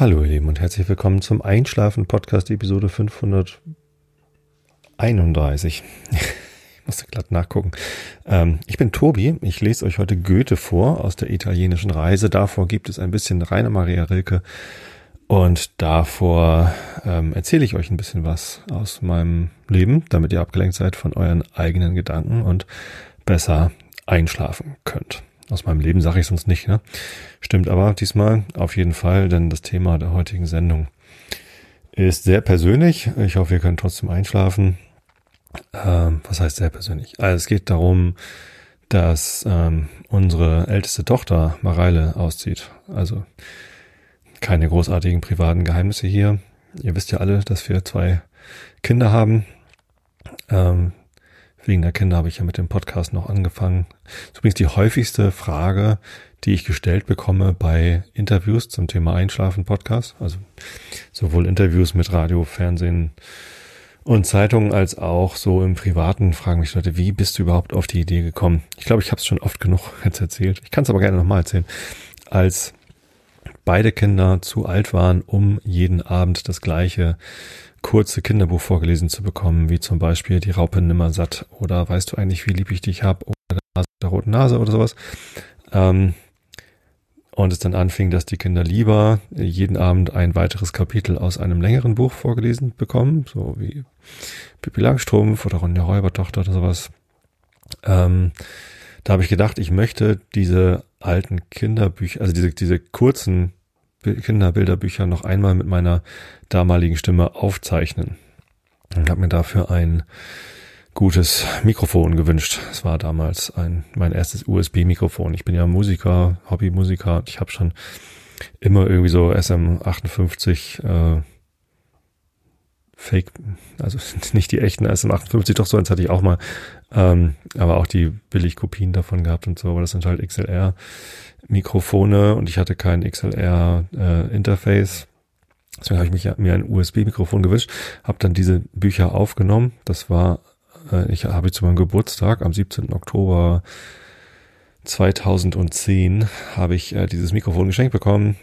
Hallo ihr Lieben und herzlich willkommen zum Einschlafen Podcast Episode 531. Ich musste glatt nachgucken. Ähm, ich bin Tobi. Ich lese euch heute Goethe vor aus der italienischen Reise. Davor gibt es ein bisschen Rainer Maria Rilke und davor ähm, erzähle ich euch ein bisschen was aus meinem Leben, damit ihr abgelenkt seid von euren eigenen Gedanken und besser einschlafen könnt. Aus meinem Leben sage ich sonst nicht, ne? Stimmt aber diesmal auf jeden Fall, denn das Thema der heutigen Sendung ist sehr persönlich. Ich hoffe, ihr könnt trotzdem einschlafen. Ähm, was heißt sehr persönlich? Also es geht darum, dass ähm, unsere älteste Tochter Mareile auszieht. Also keine großartigen privaten Geheimnisse hier. Ihr wisst ja alle, dass wir zwei Kinder haben. Ähm, Wegen der Kinder habe ich ja mit dem Podcast noch angefangen. Das übrigens die häufigste Frage, die ich gestellt bekomme bei Interviews zum Thema Einschlafen Podcast. Also sowohl Interviews mit Radio, Fernsehen und Zeitungen als auch so im Privaten fragen mich Leute, wie bist du überhaupt auf die Idee gekommen? Ich glaube, ich habe es schon oft genug jetzt erzählt. Ich kann es aber gerne nochmal erzählen. Als beide Kinder zu alt waren, um jeden Abend das gleiche kurze Kinderbuch vorgelesen zu bekommen, wie zum Beispiel Die Raupe Nimmersatt oder Weißt du eigentlich, wie lieb ich dich hab oder der, der roten Nase oder sowas. Ähm, und es dann anfing, dass die Kinder lieber jeden Abend ein weiteres Kapitel aus einem längeren Buch vorgelesen bekommen, so wie Pippi Langstrumpf oder Ronja Räubertochter oder sowas. Ähm, da habe ich gedacht, ich möchte diese alten Kinderbücher, also diese, diese kurzen Kinderbilderbücher noch einmal mit meiner damaligen Stimme aufzeichnen. Und habe mir dafür ein gutes Mikrofon gewünscht. Es war damals ein mein erstes USB-Mikrofon. Ich bin ja Musiker, Hobbymusiker. Ich habe schon immer irgendwie so SM58 äh, Fake, also nicht die echten SM58, doch so eins hatte ich auch mal, ähm, aber auch die Billigkopien davon gehabt und so, aber das sind halt XLR Mikrofone und ich hatte kein XLR äh. Deswegen habe ich mich, mir ein USB-Mikrofon gewünscht, habe dann diese Bücher aufgenommen. Das war, äh, ich habe zu meinem Geburtstag am 17. Oktober 2010 habe ich äh, dieses Mikrofon geschenkt bekommen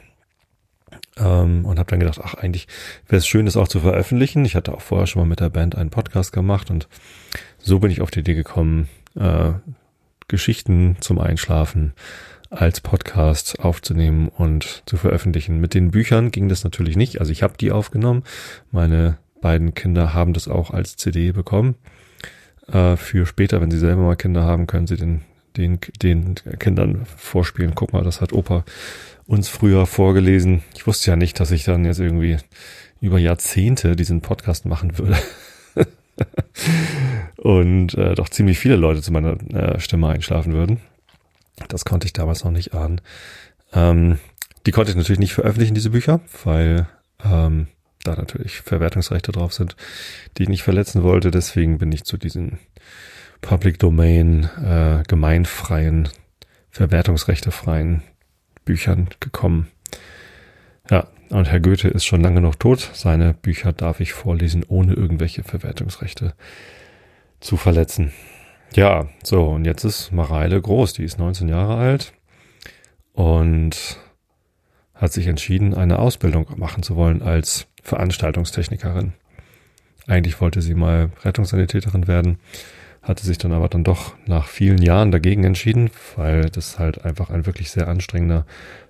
ähm, und habe dann gedacht, ach eigentlich wäre es schön, das auch zu veröffentlichen. Ich hatte auch vorher schon mal mit der Band einen Podcast gemacht und so bin ich auf die Idee gekommen, äh, Geschichten zum Einschlafen als Podcast aufzunehmen und zu veröffentlichen. Mit den Büchern ging das natürlich nicht. Also ich habe die aufgenommen. Meine beiden Kinder haben das auch als CD bekommen. Äh, für später, wenn sie selber mal Kinder haben, können sie den, den, den Kindern vorspielen. Guck mal, das hat Opa uns früher vorgelesen. Ich wusste ja nicht, dass ich dann jetzt irgendwie über Jahrzehnte diesen Podcast machen würde. und äh, doch ziemlich viele Leute zu meiner äh, Stimme einschlafen würden. Das konnte ich damals noch nicht ahnen. Ähm, die konnte ich natürlich nicht veröffentlichen, diese Bücher, weil ähm, da natürlich Verwertungsrechte drauf sind, die ich nicht verletzen wollte. Deswegen bin ich zu diesen Public Domain, äh, gemeinfreien, verwertungsrechtefreien Büchern gekommen. Ja, und Herr Goethe ist schon lange noch tot. Seine Bücher darf ich vorlesen, ohne irgendwelche Verwertungsrechte zu verletzen. Ja, so, und jetzt ist Mareile groß, die ist 19 Jahre alt und hat sich entschieden, eine Ausbildung machen zu wollen als Veranstaltungstechnikerin. Eigentlich wollte sie mal Rettungssanitäterin werden, hatte sich dann aber dann doch nach vielen Jahren dagegen entschieden, weil das halt einfach ein wirklich sehr anstrengender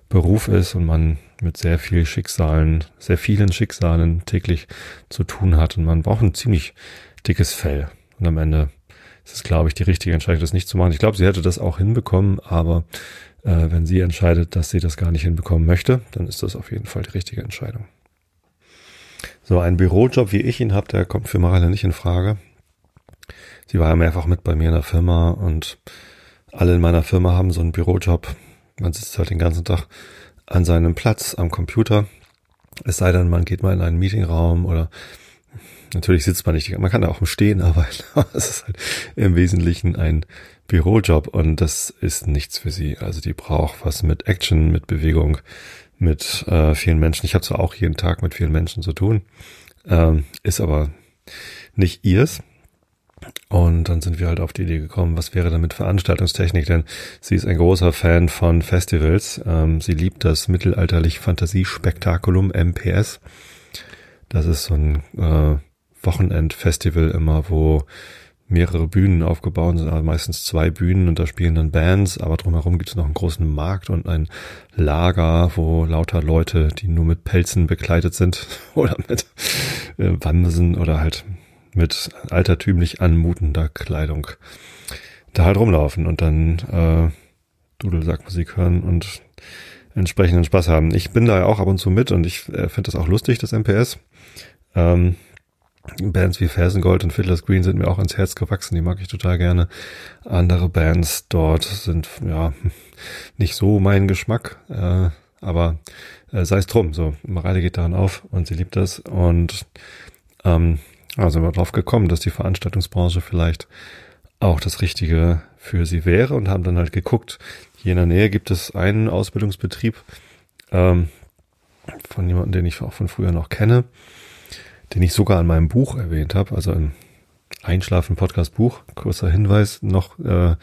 Beruf ist und man mit sehr viel Schicksalen, sehr vielen Schicksalen täglich zu tun hat und man braucht ein ziemlich dickes Fell. Und am Ende es ist, glaube ich, die richtige Entscheidung, das nicht zu machen. Ich glaube, sie hätte das auch hinbekommen, aber äh, wenn sie entscheidet, dass sie das gar nicht hinbekommen möchte, dann ist das auf jeden Fall die richtige Entscheidung. So, ein Bürojob, wie ich ihn habe, der kommt für Marille nicht in Frage. Sie war ja mehrfach mit bei mir in der Firma und alle in meiner Firma haben so einen Bürojob. Man sitzt halt den ganzen Tag an seinem Platz am Computer. Es sei denn, man geht mal in einen Meetingraum oder Natürlich sitzt man nicht, man kann auch im Stehen arbeiten, aber es ist halt im Wesentlichen ein Bürojob und das ist nichts für sie. Also die braucht was mit Action, mit Bewegung, mit äh, vielen Menschen. Ich habe zwar auch jeden Tag mit vielen Menschen zu tun, ähm, ist aber nicht ihrs. Und dann sind wir halt auf die Idee gekommen, was wäre denn mit Veranstaltungstechnik? Denn sie ist ein großer Fan von Festivals. Ähm, sie liebt das mittelalterlich Fantasiespektakulum MPS. Das ist so ein äh, Wochenendfestival immer, wo mehrere Bühnen aufgebaut sind, also meistens zwei Bühnen und da spielen dann Bands, aber drumherum gibt es noch einen großen Markt und ein Lager, wo lauter Leute, die nur mit Pelzen bekleidet sind oder mit äh, Wansen oder halt mit altertümlich anmutender Kleidung da halt rumlaufen und dann äh, Dudelsackmusik hören und entsprechenden Spaß haben. Ich bin da ja auch ab und zu mit und ich äh, finde das auch lustig, das MPS. Ähm, Bands wie Fersengold und Fiddler's Green sind mir auch ans Herz gewachsen, die mag ich total gerne. Andere Bands dort sind ja nicht so mein Geschmack, äh, aber äh, sei es drum. So, Mareile geht daran auf und sie liebt das und ähm, also sind wir drauf gekommen, dass die Veranstaltungsbranche vielleicht auch das Richtige für sie wäre und haben dann halt geguckt. Hier in der Nähe gibt es einen Ausbildungsbetrieb ähm, von jemandem, den ich auch von früher noch kenne den ich sogar in meinem Buch erwähnt habe, also im Einschlafen-Podcast-Buch. Kurzer Hinweis noch, äh,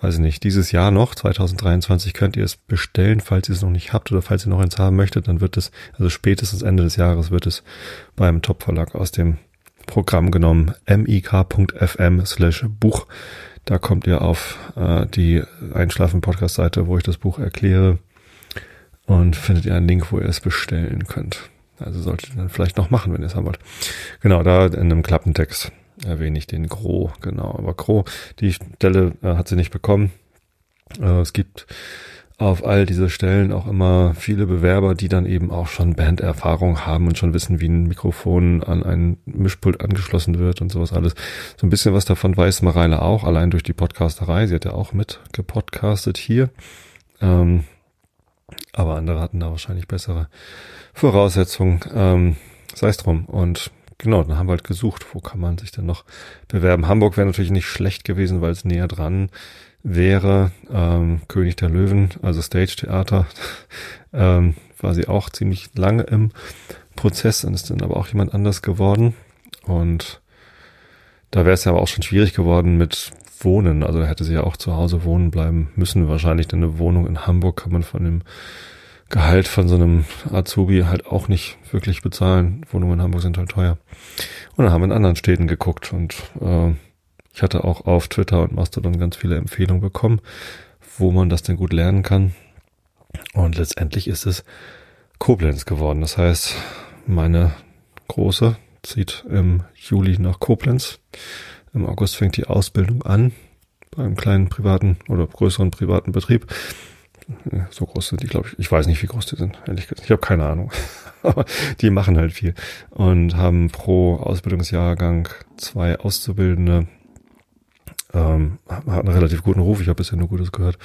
weiß ich nicht, dieses Jahr noch, 2023 könnt ihr es bestellen, falls ihr es noch nicht habt oder falls ihr noch eins haben möchtet, dann wird es, also spätestens Ende des Jahres wird es beim Top-Verlag aus dem Programm genommen, mik.fm slash Buch. Da kommt ihr auf äh, die Einschlafen-Podcast-Seite, wo ich das Buch erkläre und findet ihr einen Link, wo ihr es bestellen könnt. Also solltet ihr dann vielleicht noch machen, wenn ihr es haben wollt. Genau, da in einem Klappentext erwähne ich den Gro, genau. Aber Gro, die Stelle äh, hat sie nicht bekommen. Äh, es gibt auf all diese Stellen auch immer viele Bewerber, die dann eben auch schon Banderfahrung haben und schon wissen, wie ein Mikrofon an ein Mischpult angeschlossen wird und sowas alles. So ein bisschen was davon weiß Mareile auch, allein durch die Podcasterei. Sie hat ja auch mit gepodcastet hier. Ähm, aber andere hatten da wahrscheinlich bessere Voraussetzungen. Ähm, Sei es drum. Und genau, dann haben wir halt gesucht, wo kann man sich denn noch bewerben. Hamburg wäre natürlich nicht schlecht gewesen, weil es näher dran wäre. Ähm, König der Löwen, also Stage Theater, ähm, war sie auch ziemlich lange im Prozess und ist dann aber auch jemand anders geworden. Und da wäre es ja aber auch schon schwierig geworden mit Wohnen. Also hätte sie ja auch zu Hause wohnen bleiben müssen. Wahrscheinlich denn eine Wohnung in Hamburg kann man von dem Gehalt von so einem Azubi halt auch nicht wirklich bezahlen. Wohnungen in Hamburg sind halt teuer. Und dann haben wir in anderen Städten geguckt und äh, ich hatte auch auf Twitter und Mastodon ganz viele Empfehlungen bekommen, wo man das denn gut lernen kann. Und letztendlich ist es Koblenz geworden. Das heißt, meine Große zieht im Juli nach Koblenz. Im August fängt die Ausbildung an beim kleinen privaten oder größeren privaten Betrieb so groß sind die, glaube ich. Ich weiß nicht, wie groß die sind, ehrlich gesagt. Ich habe keine Ahnung. Aber die machen halt viel und haben pro Ausbildungsjahrgang zwei Auszubildende. Ähm, hat einen relativ guten Ruf. Ich habe bisher nur Gutes gehört.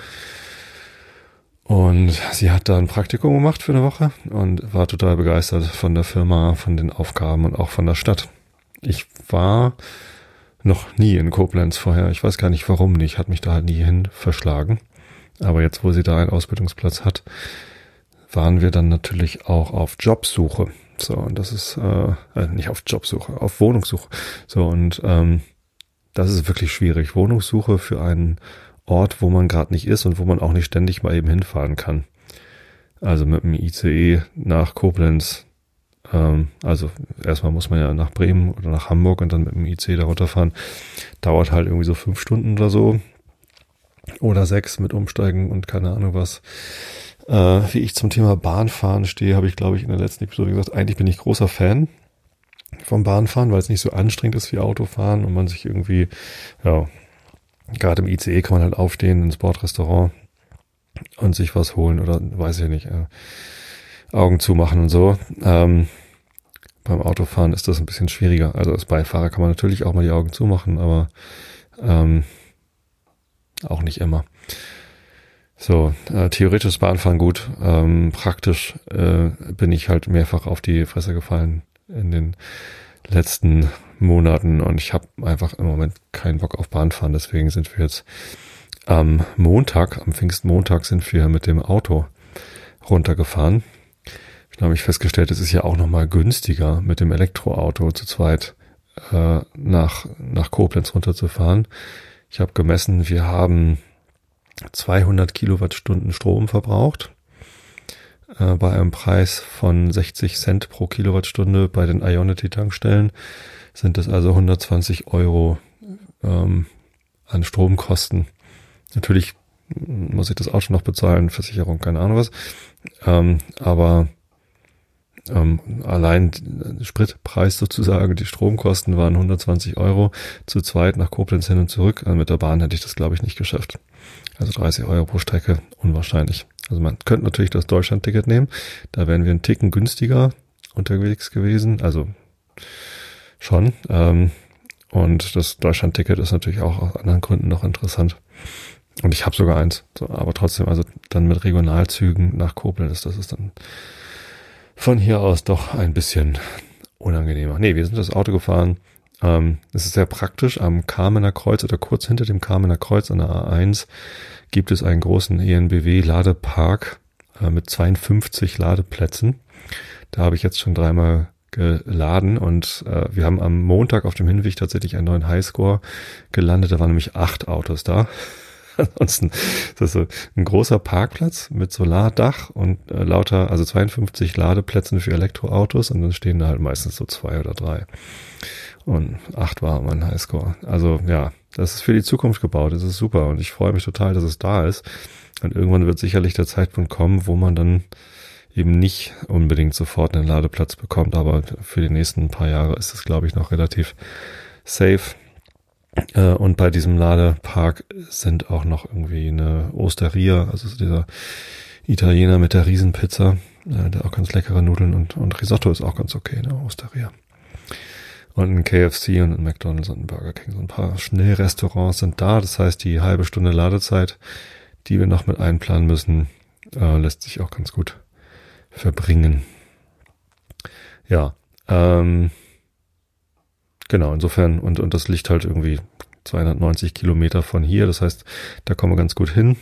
Und sie hat da ein Praktikum gemacht für eine Woche und war total begeistert von der Firma, von den Aufgaben und auch von der Stadt. Ich war noch nie in Koblenz vorher. Ich weiß gar nicht warum nicht. Hat mich da halt nie hin verschlagen. Aber jetzt, wo sie da einen Ausbildungsplatz hat, waren wir dann natürlich auch auf Jobsuche. So, und das ist äh, äh, nicht auf Jobsuche, auf Wohnungssuche. So, und ähm, das ist wirklich schwierig. Wohnungssuche für einen Ort, wo man gerade nicht ist und wo man auch nicht ständig mal eben hinfahren kann. Also mit dem ICE nach Koblenz. Ähm, also erstmal muss man ja nach Bremen oder nach Hamburg und dann mit dem ICE da runterfahren. Dauert halt irgendwie so fünf Stunden oder so oder sechs mit Umsteigen und keine Ahnung was. Äh, wie ich zum Thema Bahnfahren stehe, habe ich, glaube ich, in der letzten Episode gesagt, eigentlich bin ich großer Fan vom Bahnfahren, weil es nicht so anstrengend ist wie Autofahren und man sich irgendwie, ja, gerade im ICE kann man halt aufstehen ins Bordrestaurant und sich was holen oder weiß ich nicht, äh, Augen zumachen und so. Ähm, beim Autofahren ist das ein bisschen schwieriger. Also als Beifahrer kann man natürlich auch mal die Augen zumachen, aber ähm, auch nicht immer. So, äh, theoretisch Bahnfahren gut. Ähm, praktisch äh, bin ich halt mehrfach auf die Fresse gefallen in den letzten Monaten und ich habe einfach im Moment keinen Bock auf Bahnfahren. Deswegen sind wir jetzt am Montag, am Pfingstmontag sind wir mit dem Auto runtergefahren. Ich habe ich festgestellt, es ist ja auch nochmal günstiger mit dem Elektroauto zu zweit äh, nach, nach Koblenz runterzufahren. Ich habe gemessen, wir haben 200 Kilowattstunden Strom verbraucht äh, bei einem Preis von 60 Cent pro Kilowattstunde bei den Ionity-Tankstellen sind das also 120 Euro ähm, an Stromkosten. Natürlich muss ich das Auto noch bezahlen, Versicherung, keine Ahnung was. Ähm, aber ähm, allein Spritpreis sozusagen, die Stromkosten waren 120 Euro zu zweit nach Koblenz hin und zurück. Also mit der Bahn hätte ich das, glaube ich, nicht geschafft. Also 30 Euro pro Strecke, unwahrscheinlich. Also man könnte natürlich das Deutschland-Ticket nehmen. Da wären wir einen Ticken günstiger unterwegs gewesen. Also schon. Ähm, und das Deutschland-Ticket ist natürlich auch aus anderen Gründen noch interessant. Und ich habe sogar eins. So, aber trotzdem, also dann mit Regionalzügen nach Koblenz, das ist dann von hier aus doch ein bisschen unangenehmer. Nee, wir sind das Auto gefahren. Ähm, es ist sehr praktisch. Am Kamener Kreuz oder kurz hinter dem Kamener Kreuz an der A1 gibt es einen großen ENBW-Ladepark äh, mit 52 Ladeplätzen. Da habe ich jetzt schon dreimal geladen und äh, wir haben am Montag auf dem Hinweg tatsächlich einen neuen Highscore gelandet. Da waren nämlich acht Autos da. Ansonsten ist das so ein großer Parkplatz mit Solardach und äh, lauter, also 52 Ladeplätzen für Elektroautos und dann stehen da halt meistens so zwei oder drei. Und acht war mein Highscore. Also ja, das ist für die Zukunft gebaut. Das ist super und ich freue mich total, dass es da ist. Und irgendwann wird sicherlich der Zeitpunkt kommen, wo man dann eben nicht unbedingt sofort einen Ladeplatz bekommt, aber für die nächsten paar Jahre ist es, glaube ich, noch relativ safe. Äh, und bei diesem Ladepark sind auch noch irgendwie eine Osteria, also dieser Italiener mit der Riesenpizza, äh, der auch ganz leckere Nudeln und, und Risotto ist auch ganz okay, ne, Osteria. Und ein KFC und ein McDonald's und ein Burger King. So ein paar Schnellrestaurants sind da. Das heißt, die halbe Stunde Ladezeit, die wir noch mit einplanen müssen, äh, lässt sich auch ganz gut verbringen. Ja, ähm, Genau, insofern, und, und das liegt halt irgendwie 290 Kilometer von hier. Das heißt, da kommen wir ganz gut hin.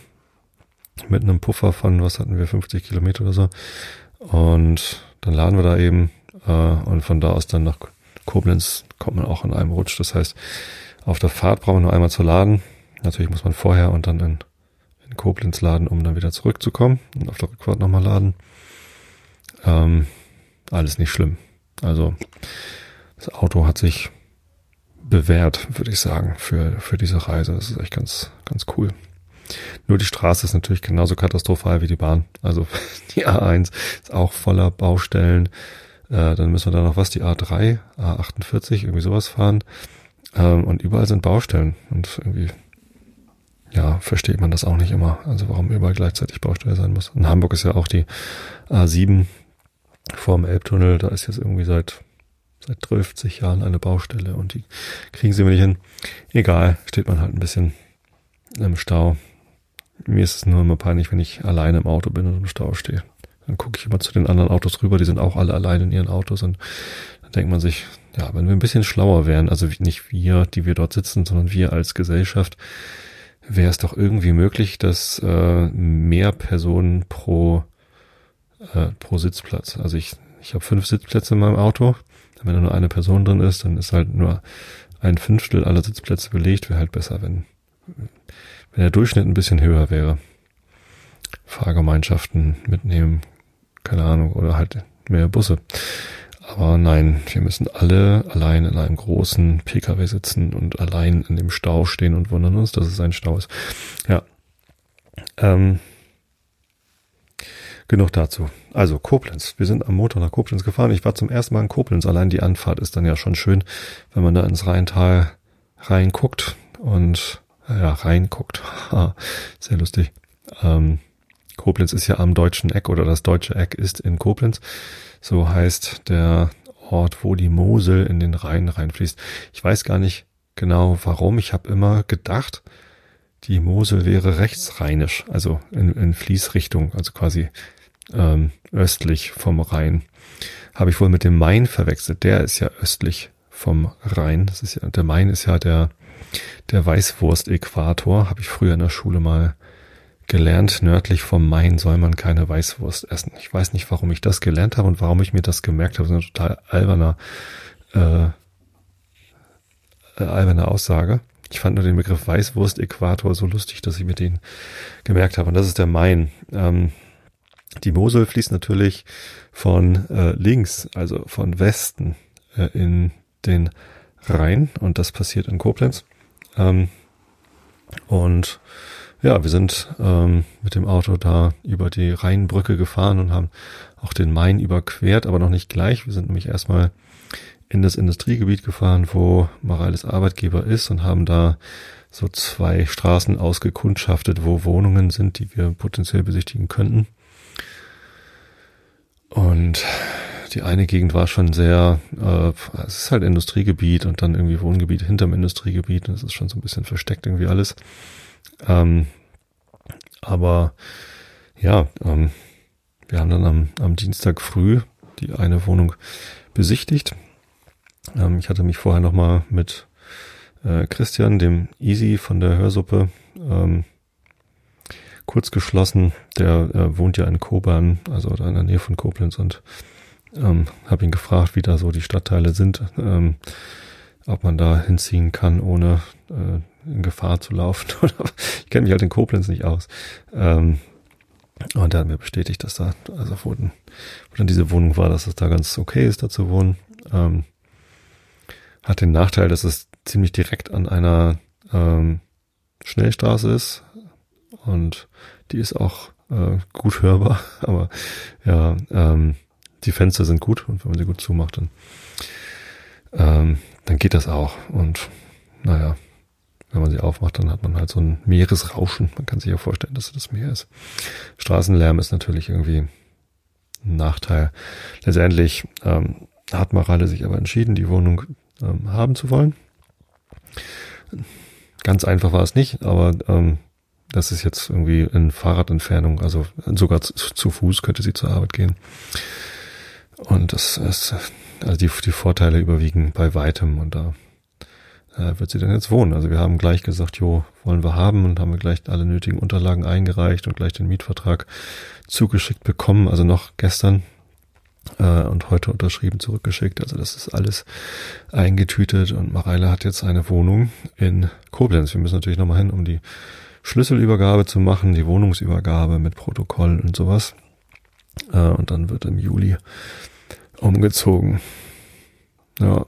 Mit einem Puffer von, was hatten wir, 50 Kilometer oder so. Und dann laden wir da eben. Äh, und von da aus dann nach Koblenz kommt man auch in einem Rutsch. Das heißt, auf der Fahrt brauchen wir nur einmal zu laden. Natürlich muss man vorher und dann in, in Koblenz laden, um dann wieder zurückzukommen. Und auf der Rückfahrt nochmal laden. Ähm, alles nicht schlimm. Also das Auto hat sich bewährt, würde ich sagen, für, für diese Reise. Das ist echt ganz, ganz cool. Nur die Straße ist natürlich genauso katastrophal wie die Bahn. Also die A1 ist auch voller Baustellen. Äh, dann müssen wir da noch was, die A3, A48, irgendwie sowas fahren. Ähm, und überall sind Baustellen. Und irgendwie, ja, versteht man das auch nicht immer. Also warum überall gleichzeitig Baustelle sein muss. In Hamburg ist ja auch die A7 vorm Elbtunnel. Da ist jetzt irgendwie seit seit 50 Jahren eine Baustelle und die kriegen sie mir nicht hin. Egal, steht man halt ein bisschen im Stau. Mir ist es nur immer peinlich, wenn ich alleine im Auto bin und im Stau stehe. Dann gucke ich immer zu den anderen Autos rüber, die sind auch alle alleine in ihren Autos und dann denkt man sich, ja, wenn wir ein bisschen schlauer wären, also nicht wir, die wir dort sitzen, sondern wir als Gesellschaft, wäre es doch irgendwie möglich, dass äh, mehr Personen pro äh, pro Sitzplatz. Also ich ich habe fünf Sitzplätze in meinem Auto wenn da nur eine Person drin ist, dann ist halt nur ein Fünftel aller Sitzplätze belegt. Wäre halt besser, wenn, wenn der Durchschnitt ein bisschen höher wäre. Fahrgemeinschaften mitnehmen, keine Ahnung, oder halt mehr Busse. Aber nein, wir müssen alle allein in einem großen Pkw sitzen und allein in dem Stau stehen und wundern uns, dass es ein Stau ist. Ja. Ähm, Genug dazu. Also Koblenz. Wir sind am Montag nach Koblenz gefahren. Ich war zum ersten Mal in Koblenz. Allein die Anfahrt ist dann ja schon schön, wenn man da ins Rheintal reinguckt und ja, reinguckt. Sehr lustig. Ähm, Koblenz ist ja am deutschen Eck oder das deutsche Eck ist in Koblenz. So heißt der Ort, wo die Mosel in den Rhein reinfließt. Ich weiß gar nicht genau warum. Ich habe immer gedacht, die Mosel wäre rechtsrheinisch, also in, in Fließrichtung, also quasi ähm, östlich vom Rhein. Habe ich wohl mit dem Main verwechselt. Der ist ja östlich vom Rhein. Das ist ja, der Main ist ja der, der Weißwurst-Äquator. Habe ich früher in der Schule mal gelernt. Nördlich vom Main soll man keine Weißwurst essen. Ich weiß nicht, warum ich das gelernt habe und warum ich mir das gemerkt habe. Das ist ein total alberner, äh, äh, alberne Aussage. Ich fand nur den Begriff Weißwurst-Äquator so lustig, dass ich mir den gemerkt habe. Und das ist der Main. Ähm, die Mosel fließt natürlich von äh, links, also von Westen äh, in den Rhein und das passiert in Koblenz. Ähm, und ja, wir sind ähm, mit dem Auto da über die Rheinbrücke gefahren und haben auch den Main überquert, aber noch nicht gleich. Wir sind nämlich erstmal in das Industriegebiet gefahren, wo Mareiles Arbeitgeber ist und haben da so zwei Straßen ausgekundschaftet, wo Wohnungen sind, die wir potenziell besichtigen könnten. Und die eine Gegend war schon sehr, äh, es ist halt Industriegebiet und dann irgendwie Wohngebiet hinterm Industriegebiet. Und es ist schon so ein bisschen versteckt irgendwie alles. Ähm, aber ja, ähm, wir haben dann am, am Dienstag früh die eine Wohnung besichtigt. Ähm, ich hatte mich vorher nochmal mit äh, Christian, dem Easy von der Hörsuppe, ähm, kurz geschlossen. Der äh, wohnt ja in Kobern, also in der Nähe von Koblenz und ähm, habe ihn gefragt, wie da so die Stadtteile sind, ähm, ob man da hinziehen kann, ohne äh, in Gefahr zu laufen. ich kenne mich halt in Koblenz nicht aus. Ähm, und er hat mir bestätigt, dass da, also wo, wo dann diese Wohnung war, dass es da ganz okay ist, da zu wohnen. Ähm, hat den Nachteil, dass es ziemlich direkt an einer ähm, Schnellstraße ist und die ist auch äh, gut hörbar, aber ja, ähm, die Fenster sind gut und wenn man sie gut zumacht, dann, ähm, dann geht das auch. Und naja, wenn man sie aufmacht, dann hat man halt so ein Meeresrauschen. Man kann sich ja vorstellen, dass das Meer ist. Straßenlärm ist natürlich irgendwie ein Nachteil. Letztendlich ähm, hat Marale sich aber entschieden, die Wohnung ähm, haben zu wollen. Ganz einfach war es nicht, aber ähm, das ist jetzt irgendwie in Fahrradentfernung, also sogar zu, zu Fuß könnte sie zur Arbeit gehen. Und das ist, also die, die Vorteile überwiegen bei weitem und da äh, wird sie dann jetzt wohnen. Also wir haben gleich gesagt, jo, wollen wir haben und haben wir gleich alle nötigen Unterlagen eingereicht und gleich den Mietvertrag zugeschickt bekommen, also noch gestern äh, und heute unterschrieben zurückgeschickt. Also das ist alles eingetütet und Mareile hat jetzt eine Wohnung in Koblenz. Wir müssen natürlich nochmal hin, um die Schlüsselübergabe zu machen, die Wohnungsübergabe mit Protokoll und sowas. Äh, und dann wird im Juli umgezogen. Ja.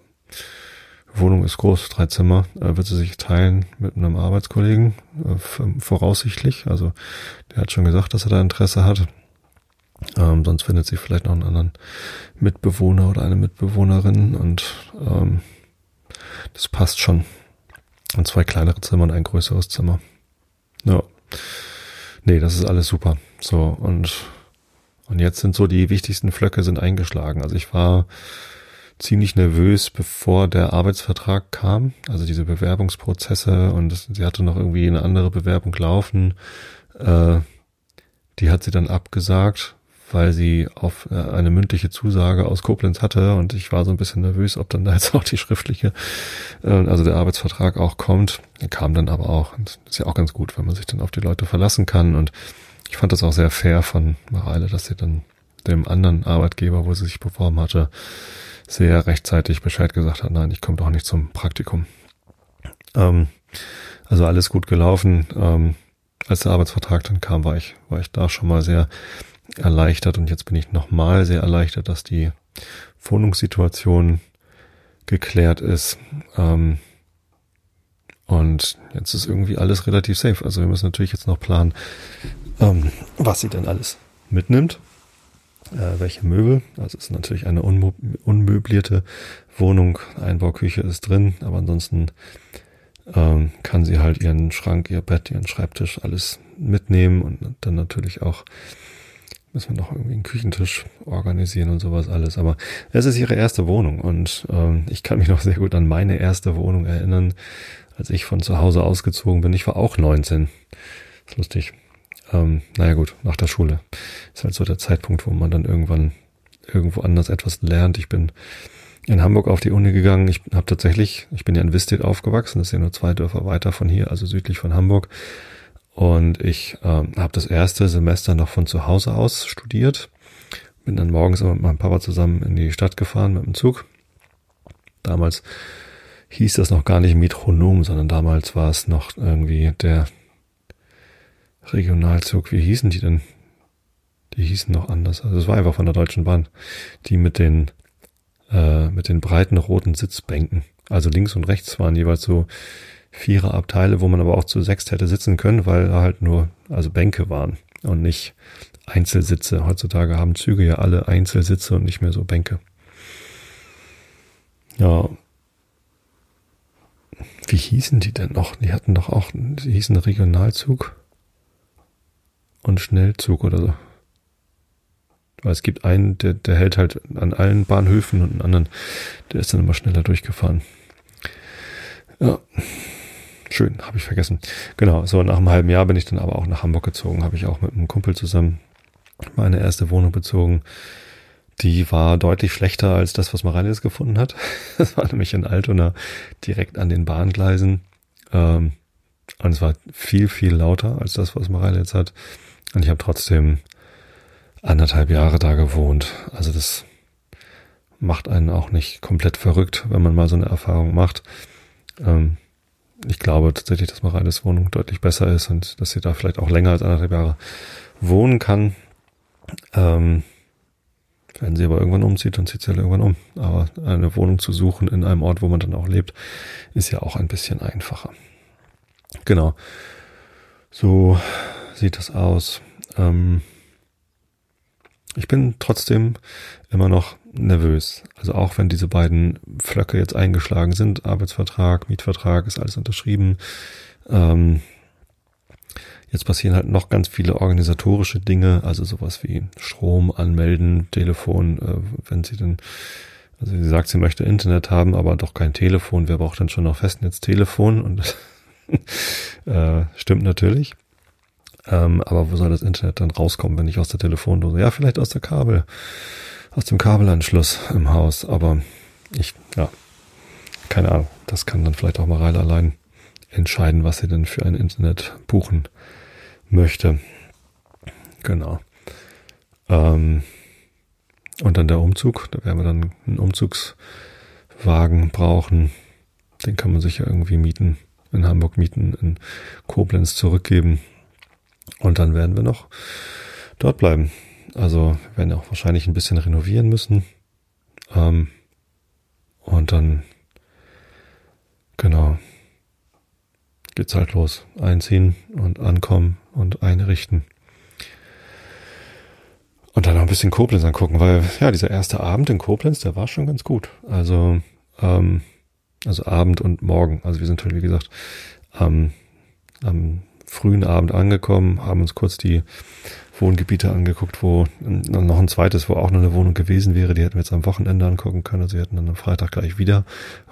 Wohnung ist groß, drei Zimmer, äh, wird sie sich teilen mit einem Arbeitskollegen, äh, voraussichtlich. Also der hat schon gesagt, dass er da Interesse hat. Ähm, sonst findet sie vielleicht noch einen anderen Mitbewohner oder eine Mitbewohnerin und ähm, das passt schon. Und zwei kleinere Zimmer und ein größeres Zimmer. Ja. Nee, das ist alles super. So, und und jetzt sind so die wichtigsten Flöcke sind eingeschlagen. Also ich war ziemlich nervös, bevor der Arbeitsvertrag kam, also diese Bewerbungsprozesse und sie hatte noch irgendwie eine andere Bewerbung laufen. Äh, die hat sie dann abgesagt, weil sie auf äh, eine mündliche Zusage aus Koblenz hatte und ich war so ein bisschen nervös, ob dann da jetzt auch die schriftliche, äh, also der Arbeitsvertrag auch kommt. Der kam dann aber auch. Und das ist ja auch ganz gut, wenn man sich dann auf die Leute verlassen kann und ich fand das auch sehr fair von Mareile, dass sie dann dem anderen Arbeitgeber, wo sie sich beworben hatte, sehr rechtzeitig Bescheid gesagt hat, nein, ich komme doch nicht zum Praktikum. Ähm, also alles gut gelaufen. Ähm, als der Arbeitsvertrag dann kam, war ich, war ich da schon mal sehr erleichtert und jetzt bin ich nochmal sehr erleichtert, dass die Wohnungssituation geklärt ist. Ähm, und jetzt ist irgendwie alles relativ safe. Also wir müssen natürlich jetzt noch planen, ähm, was sie denn alles mitnimmt. Äh, welche Möbel. Also es ist natürlich eine unmöblierte Wohnung. Einbauküche ist drin, aber ansonsten ähm, kann sie halt ihren Schrank, ihr Bett, ihren Schreibtisch alles mitnehmen und dann natürlich auch müssen wir noch irgendwie einen Küchentisch organisieren und sowas alles. Aber es ist ihre erste Wohnung und ähm, ich kann mich noch sehr gut an meine erste Wohnung erinnern, als ich von zu Hause ausgezogen bin. Ich war auch 19. Das ist lustig. Ähm, naja gut, nach der Schule. Ist halt so der Zeitpunkt, wo man dann irgendwann irgendwo anders etwas lernt. Ich bin in Hamburg auf die Uni gegangen. Ich habe tatsächlich, ich bin ja in Wistedt aufgewachsen, das ist ja nur zwei Dörfer weiter von hier, also südlich von Hamburg. Und ich ähm, habe das erste Semester noch von zu Hause aus studiert. Bin dann morgens mit meinem Papa zusammen in die Stadt gefahren mit dem Zug. Damals hieß das noch gar nicht Metronom, sondern damals war es noch irgendwie der Regionalzug. Wie hießen die denn? Die hießen noch anders. Also es war einfach von der Deutschen Bahn. Die mit den, äh, mit den breiten roten Sitzbänken. Also links und rechts waren jeweils so vierer Abteile, wo man aber auch zu sechst hätte sitzen können, weil da halt nur, also Bänke waren und nicht Einzelsitze. Heutzutage haben Züge ja alle Einzelsitze und nicht mehr so Bänke. Ja. Wie hießen die denn noch? Die hatten doch auch, die hießen Regionalzug und Schnellzug oder so. Weil es gibt einen, der, der hält halt an allen Bahnhöfen und einen anderen, der ist dann immer schneller durchgefahren. Ja. Schön, habe ich vergessen. Genau, so nach einem halben Jahr bin ich dann aber auch nach Hamburg gezogen, habe ich auch mit einem Kumpel zusammen meine erste Wohnung bezogen. Die war deutlich schlechter als das, was Mareile gefunden hat. Das war nämlich in Altona direkt an den Bahngleisen. Ähm, und es war viel, viel lauter als das, was jetzt hat. Und ich habe trotzdem anderthalb Jahre da gewohnt. Also das macht einen auch nicht komplett verrückt, wenn man mal so eine Erfahrung macht. Ähm, ich glaube tatsächlich, dass Mareiles Wohnung deutlich besser ist und dass sie da vielleicht auch länger als anderthalb Jahre wohnen kann. Ähm, wenn sie aber irgendwann umzieht, dann zieht sie halt irgendwann um. Aber eine Wohnung zu suchen in einem Ort, wo man dann auch lebt, ist ja auch ein bisschen einfacher. Genau. So sieht das aus. Ähm, ich bin trotzdem immer noch nervös. Also auch wenn diese beiden Flöcke jetzt eingeschlagen sind, Arbeitsvertrag, Mietvertrag, ist alles unterschrieben. Ähm, Jetzt passieren halt noch ganz viele organisatorische Dinge, also sowas wie Strom anmelden, Telefon, äh, wenn sie denn, also sie sagt, sie möchte Internet haben, aber doch kein Telefon. Wer braucht dann schon noch Festnetztelefon? Und äh, stimmt natürlich. Ähm, aber wo soll das Internet dann rauskommen, wenn nicht aus der Telefondose? Ja, vielleicht aus der Kabel, aus dem Kabelanschluss im Haus, aber ich, ja, keine Ahnung. Das kann dann vielleicht auch Mareile allein entscheiden, was sie denn für ein Internet buchen möchte. Genau. Ähm, und dann der Umzug. Da werden wir dann einen Umzugswagen brauchen. Den kann man sich ja irgendwie mieten, in Hamburg mieten, in Koblenz zurückgeben. Und dann werden wir noch dort bleiben. Also wir werden auch wahrscheinlich ein bisschen renovieren müssen. Ähm, und dann, genau, geht's halt los. Einziehen und ankommen und einrichten. Und dann noch ein bisschen Koblenz angucken, weil ja, dieser erste Abend in Koblenz, der war schon ganz gut. Also, ähm, also Abend und Morgen. Also wir sind halt, wie gesagt, am, am frühen Abend angekommen, haben uns kurz die Wohngebiete angeguckt, wo noch ein zweites, wo auch noch eine Wohnung gewesen wäre, die hätten wir jetzt am Wochenende angucken können. Also wir hätten dann am Freitag gleich wieder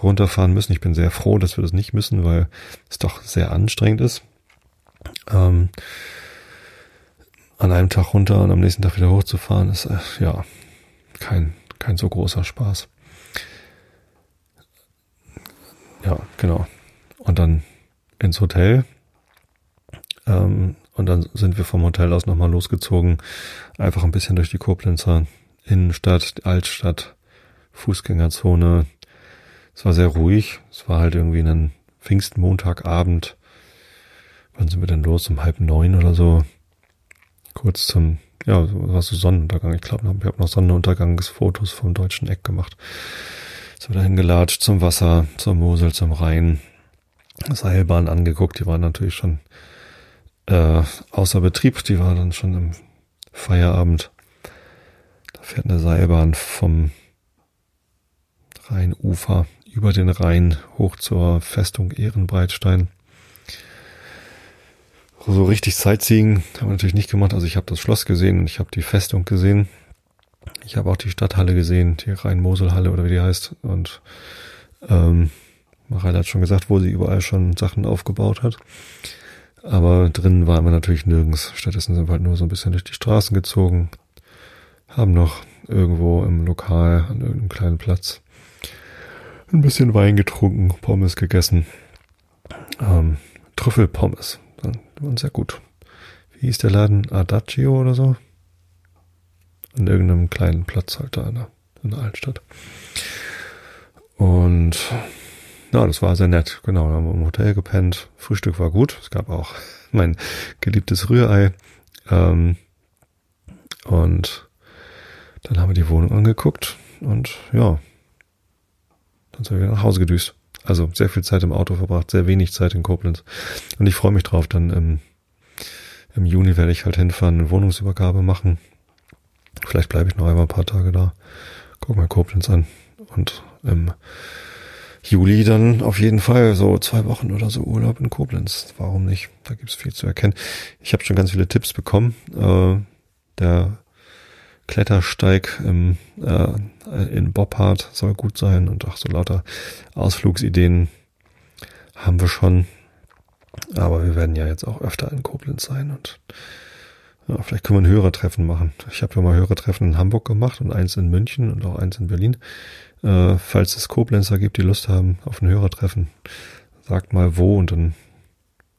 runterfahren müssen. Ich bin sehr froh, dass wir das nicht müssen, weil es doch sehr anstrengend ist. Ähm, an einem Tag runter und am nächsten Tag wieder hochzufahren, ist äh, ja kein, kein so großer Spaß. Ja, genau. Und dann ins Hotel. Ähm, und dann sind wir vom Hotel aus nochmal losgezogen. Einfach ein bisschen durch die Koblenzer Innenstadt, Altstadt, Fußgängerzone. Es war sehr ruhig. Es war halt irgendwie ein Pfingstmontagabend. Wann sind wir denn los? Um halb neun oder so. Kurz zum, ja, was so Sonnenuntergang. Ich glaube, ich habe noch Sonnenuntergangsfotos vom deutschen Eck gemacht. Sind wir dahin gelatscht zum Wasser, zur Mosel, zum Rhein. Seilbahn angeguckt. Die waren natürlich schon äh, außer Betrieb. Die war dann schon im Feierabend. Da fährt eine Seilbahn vom Rheinufer über den Rhein hoch zur Festung Ehrenbreitstein. So richtig Sightseeing haben wir natürlich nicht gemacht. Also ich habe das Schloss gesehen und ich habe die Festung gesehen. Ich habe auch die Stadthalle gesehen, die Rhein-Mosel-Halle oder wie die heißt. Und ähm, Mareile hat schon gesagt, wo sie überall schon Sachen aufgebaut hat. Aber drinnen waren wir natürlich nirgends. Stattdessen sind wir halt nur so ein bisschen durch die Straßen gezogen, haben noch irgendwo im Lokal an irgendeinem kleinen Platz ein bisschen Wein getrunken, Pommes gegessen. Ähm, Trüffelpommes. Die waren sehr gut. Wie hieß der Laden? Adagio oder so? An irgendeinem kleinen Platz halt da in der, in der Altstadt. Und Na, das war sehr nett. Genau, wir haben im Hotel gepennt. Frühstück war gut. Es gab auch mein geliebtes Rührei. Ähm, und dann haben wir die Wohnung angeguckt und ja, dann sind wir nach Hause gedüst. Also sehr viel Zeit im Auto verbracht, sehr wenig Zeit in Koblenz. Und ich freue mich drauf, dann im, im Juni werde ich halt hinfahren, eine Wohnungsübergabe machen. Vielleicht bleibe ich noch einmal ein paar Tage da. Guck mal Koblenz an. Und im Juli dann auf jeden Fall so zwei Wochen oder so Urlaub in Koblenz. Warum nicht? Da gibt's viel zu erkennen. Ich habe schon ganz viele Tipps bekommen. Äh, der Klettersteig im, äh, in Boppard soll gut sein und auch so lauter Ausflugsideen haben wir schon. Aber wir werden ja jetzt auch öfter in Koblenz sein und ja, vielleicht können wir ein Hörertreffen machen. Ich habe ja mal Hörertreffen in Hamburg gemacht und eins in München und auch eins in Berlin. Äh, falls es Koblenzer gibt, die Lust haben auf ein Hörertreffen, sagt mal wo und dann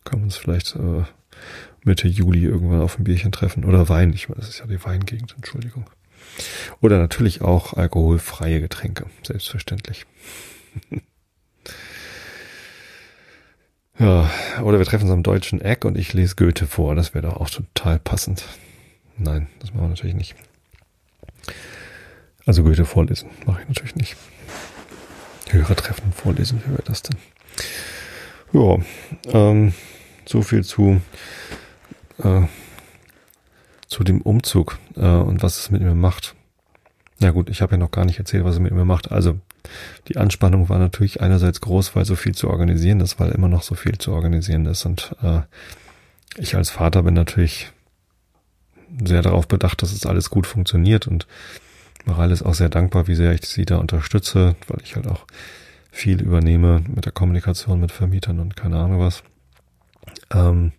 können wir uns vielleicht äh, Mitte Juli irgendwann auf ein Bierchen treffen. Oder Wein, ich meine, das ist ja die Weingegend, Entschuldigung. Oder natürlich auch alkoholfreie Getränke, selbstverständlich. ja, oder wir treffen uns am deutschen Eck und ich lese Goethe vor. Das wäre doch auch total passend. Nein, das machen wir natürlich nicht. Also Goethe vorlesen mache ich natürlich nicht. Hörertreffen vorlesen, wie wäre das denn? Ja, ähm, so viel zu äh, zu dem Umzug äh, und was es mit mir macht. Ja gut, ich habe ja noch gar nicht erzählt, was es mit mir macht. Also die Anspannung war natürlich einerseits groß, weil so viel zu organisieren ist, weil immer noch so viel zu organisieren ist. Und äh, ich als Vater bin natürlich sehr darauf bedacht, dass es alles gut funktioniert und Maral ist auch sehr dankbar, wie sehr ich sie da unterstütze, weil ich halt auch viel übernehme mit der Kommunikation mit Vermietern und keine Ahnung was. Ähm,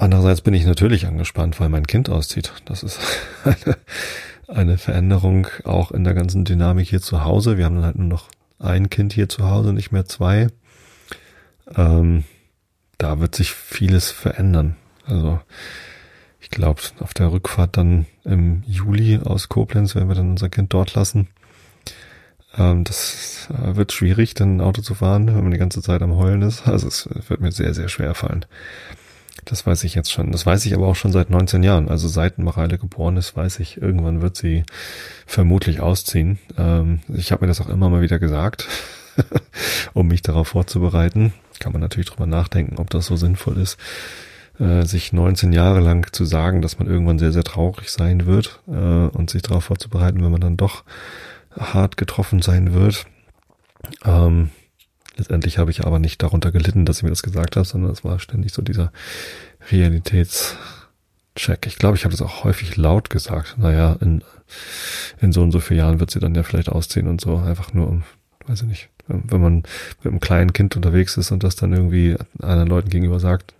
Andererseits bin ich natürlich angespannt, weil mein Kind auszieht. Das ist eine, eine Veränderung auch in der ganzen Dynamik hier zu Hause. Wir haben dann halt nur noch ein Kind hier zu Hause, nicht mehr zwei. Ähm, da wird sich vieles verändern. Also ich glaube, auf der Rückfahrt dann im Juli aus Koblenz, wenn wir dann unser Kind dort lassen, ähm, das äh, wird schwierig, dann ein Auto zu fahren, wenn man die ganze Zeit am Heulen ist. Also es wird mir sehr, sehr schwer fallen. Das weiß ich jetzt schon. Das weiß ich aber auch schon seit 19 Jahren. Also seit Mareile geboren ist, weiß ich, irgendwann wird sie vermutlich ausziehen. Ähm, ich habe mir das auch immer mal wieder gesagt, um mich darauf vorzubereiten. Kann man natürlich drüber nachdenken, ob das so sinnvoll ist, äh, sich 19 Jahre lang zu sagen, dass man irgendwann sehr, sehr traurig sein wird äh, und sich darauf vorzubereiten, wenn man dann doch hart getroffen sein wird. Ähm, Letztendlich habe ich aber nicht darunter gelitten, dass ich mir das gesagt habe, sondern es war ständig so dieser Realitätscheck. Ich glaube, ich habe das auch häufig laut gesagt. Naja, in, in so und so vielen Jahren wird sie dann ja vielleicht ausziehen und so. Einfach nur um, weiß ich nicht, wenn man mit einem kleinen Kind unterwegs ist und das dann irgendwie anderen Leuten gegenüber sagt,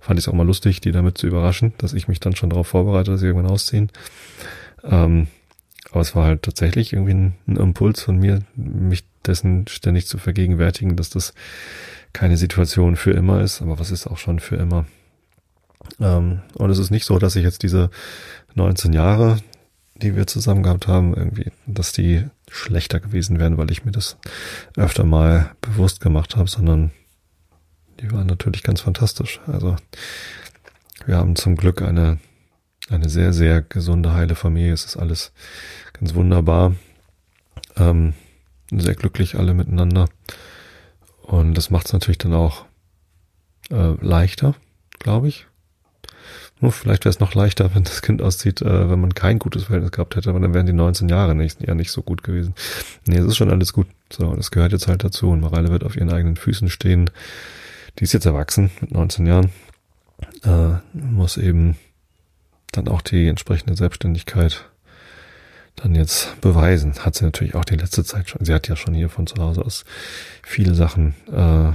fand ich es auch mal lustig, die damit zu überraschen, dass ich mich dann schon darauf vorbereite, dass sie irgendwann ausziehen. Ähm, aber es war halt tatsächlich irgendwie ein, ein Impuls von mir, mich dessen ständig zu vergegenwärtigen, dass das keine Situation für immer ist, aber was ist auch schon für immer. Ähm, und es ist nicht so, dass ich jetzt diese 19 Jahre, die wir zusammen gehabt haben, irgendwie, dass die schlechter gewesen wären, weil ich mir das öfter mal bewusst gemacht habe, sondern die waren natürlich ganz fantastisch. Also wir haben zum Glück eine, eine sehr, sehr gesunde, heile Familie. Es ist alles ganz wunderbar. Ähm, sehr glücklich alle miteinander. Und das macht es natürlich dann auch äh, leichter, glaube ich. Nur vielleicht wäre es noch leichter, wenn das Kind auszieht, äh, wenn man kein gutes Verhältnis gehabt hätte, aber dann wären die 19 Jahre nicht, ja nicht so gut gewesen. Nee, es ist schon alles gut. So, das gehört jetzt halt dazu. Und Mareile wird auf ihren eigenen Füßen stehen. Die ist jetzt erwachsen mit 19 Jahren. Äh, muss eben dann auch die entsprechende Selbstständigkeit dann jetzt beweisen. Hat sie natürlich auch die letzte Zeit schon. Sie hat ja schon hier von zu Hause aus viele Sachen äh,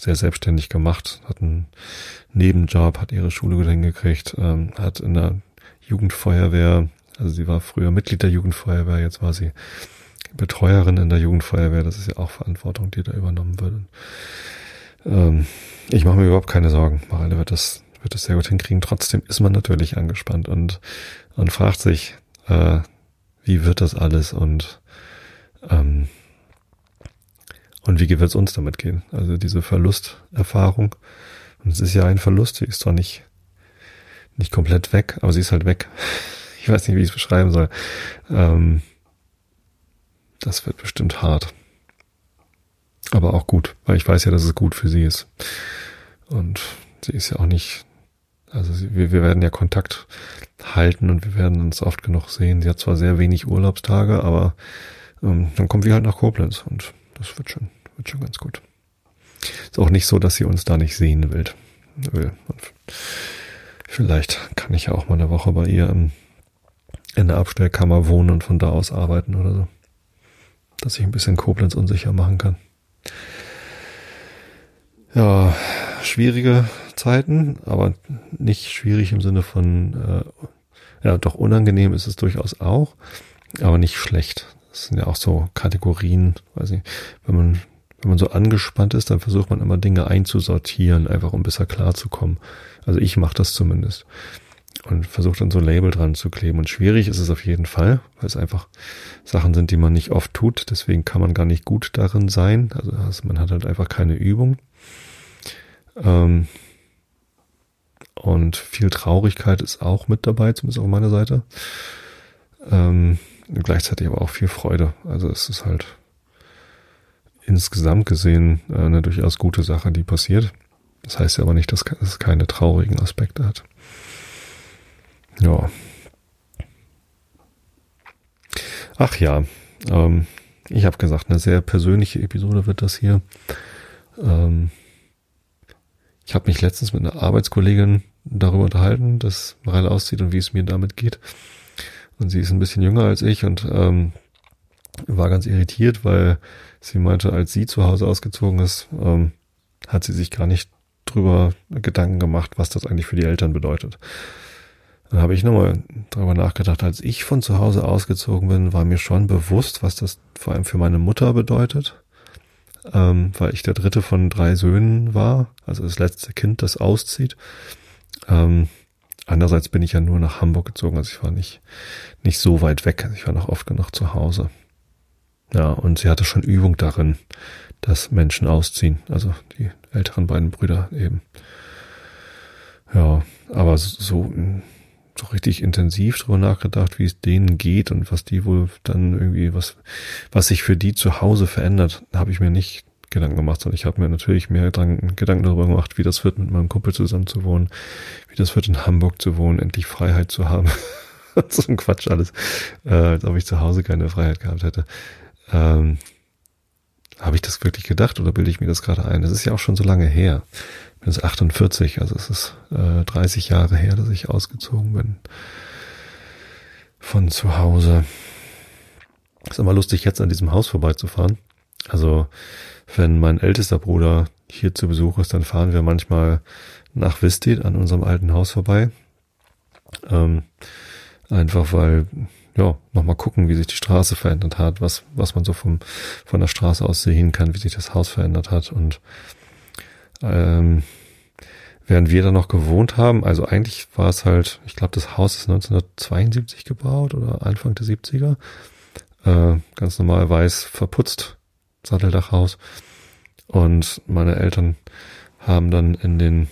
sehr selbstständig gemacht, hat einen Nebenjob, hat ihre Schule gut hingekriegt, ähm, hat in der Jugendfeuerwehr, also sie war früher Mitglied der Jugendfeuerwehr, jetzt war sie Betreuerin in der Jugendfeuerwehr, das ist ja auch Verantwortung, die da übernommen wird. Ähm, ich mache mir überhaupt keine Sorgen. Marelle wird das, wird das sehr gut hinkriegen. Trotzdem ist man natürlich angespannt und und fragt sich, äh, wie wird das alles und Ähm, und wie wird es uns damit gehen? Also diese Verlusterfahrung. Und es ist ja ein Verlust, sie ist zwar nicht, nicht komplett weg, aber sie ist halt weg. Ich weiß nicht, wie ich es beschreiben soll. Ähm, das wird bestimmt hart. Aber auch gut, weil ich weiß ja, dass es gut für sie ist. Und sie ist ja auch nicht, also sie, wir, wir werden ja Kontakt halten und wir werden uns oft genug sehen. Sie hat zwar sehr wenig Urlaubstage, aber ähm, dann kommen wir halt nach Koblenz und das wird schon, wird schon ganz gut. Ist auch nicht so, dass sie uns da nicht sehen will. vielleicht kann ich ja auch mal eine Woche bei ihr in der Abstellkammer wohnen und von da aus arbeiten oder so. Dass ich ein bisschen Koblenz unsicher machen kann. Ja, schwierige Zeiten, aber nicht schwierig im Sinne von, äh, ja, doch unangenehm ist es durchaus auch, aber nicht schlecht. Das sind ja auch so Kategorien, weiß ich, wenn man, wenn man so angespannt ist, dann versucht man immer Dinge einzusortieren, einfach um besser klarzukommen. Also ich mache das zumindest und versuche dann so ein Label dran zu kleben. Und schwierig ist es auf jeden Fall, weil es einfach Sachen sind, die man nicht oft tut. Deswegen kann man gar nicht gut darin sein. Also, also man hat halt einfach keine Übung. Ähm, und viel Traurigkeit ist auch mit dabei, zumindest auf meiner Seite. Ähm, gleichzeitig aber auch viel Freude. Also es ist halt insgesamt gesehen äh, eine durchaus gute Sache, die passiert. Das heißt ja aber nicht, dass es keine traurigen Aspekte hat. Ja. Ach ja, ähm, ich habe gesagt, eine sehr persönliche Episode wird das hier. Ähm, ich habe mich letztens mit einer Arbeitskollegin darüber unterhalten, dass Mareile auszieht und wie es mir damit geht. Und sie ist ein bisschen jünger als ich und ähm, war ganz irritiert, weil sie meinte, als sie zu Hause ausgezogen ist, ähm, hat sie sich gar nicht drüber Gedanken gemacht, was das eigentlich für die Eltern bedeutet. Dann habe ich nochmal darüber nachgedacht, als ich von zu Hause ausgezogen bin, war mir schon bewusst, was das vor allem für meine Mutter bedeutet ähm, weil ich der dritte von drei Söhnen war, also das letzte Kind, das auszieht. Ähm, andererseits bin ich ja nur nach Hamburg gezogen, also ich war nicht, nicht so weit weg, also ich war noch oft genug zu Hause. Ja, und sie hatte schon Übung darin, dass Menschen ausziehen, also die älteren beiden Brüder eben. Ja, aber so so richtig intensiv drüber nachgedacht, wie es denen geht und was die wohl dann irgendwie, was, was sich für die zu Hause verändert, habe ich mir nicht Gedanken gemacht, sondern ich habe mir natürlich mehr dran, Gedanken darüber gemacht, wie das wird, mit meinem Kumpel zusammen zu wohnen, wie das wird, in Hamburg zu wohnen, endlich Freiheit zu haben. so ein Quatsch alles, äh, als ob ich zu Hause keine Freiheit gehabt hätte. Ähm, habe ich das wirklich gedacht oder bilde ich mir das gerade ein? Das ist ja auch schon so lange her bin jetzt 48, also es ist äh, 30 Jahre her, dass ich ausgezogen bin von zu Hause. Ist immer lustig, jetzt an diesem Haus vorbeizufahren. Also, wenn mein ältester Bruder hier zu Besuch ist, dann fahren wir manchmal nach Vistit an unserem alten Haus vorbei. Ähm, einfach weil, ja, nochmal gucken, wie sich die Straße verändert hat, was, was man so vom, von der Straße aus sehen kann, wie sich das Haus verändert hat und ähm, während wir da noch gewohnt haben, also eigentlich war es halt, ich glaube, das Haus ist 1972 gebaut oder Anfang der 70er. Äh, ganz normal weiß verputzt, Satteldachhaus. Und meine Eltern haben dann in den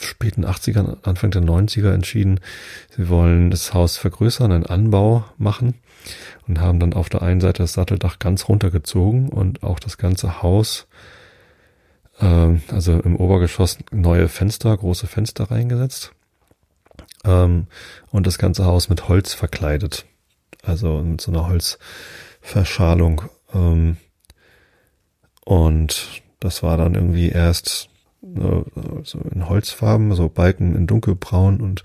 späten 80ern, Anfang der 90er entschieden, sie wollen das Haus vergrößern, einen Anbau machen und haben dann auf der einen Seite das Satteldach ganz runtergezogen und auch das ganze Haus, äh, also im Obergeschoss neue Fenster, große Fenster reingesetzt ähm, und das ganze Haus mit Holz verkleidet, also mit so einer Holzverschalung. Ähm, und das war dann irgendwie erst äh, so in Holzfarben, so Balken in dunkelbraun und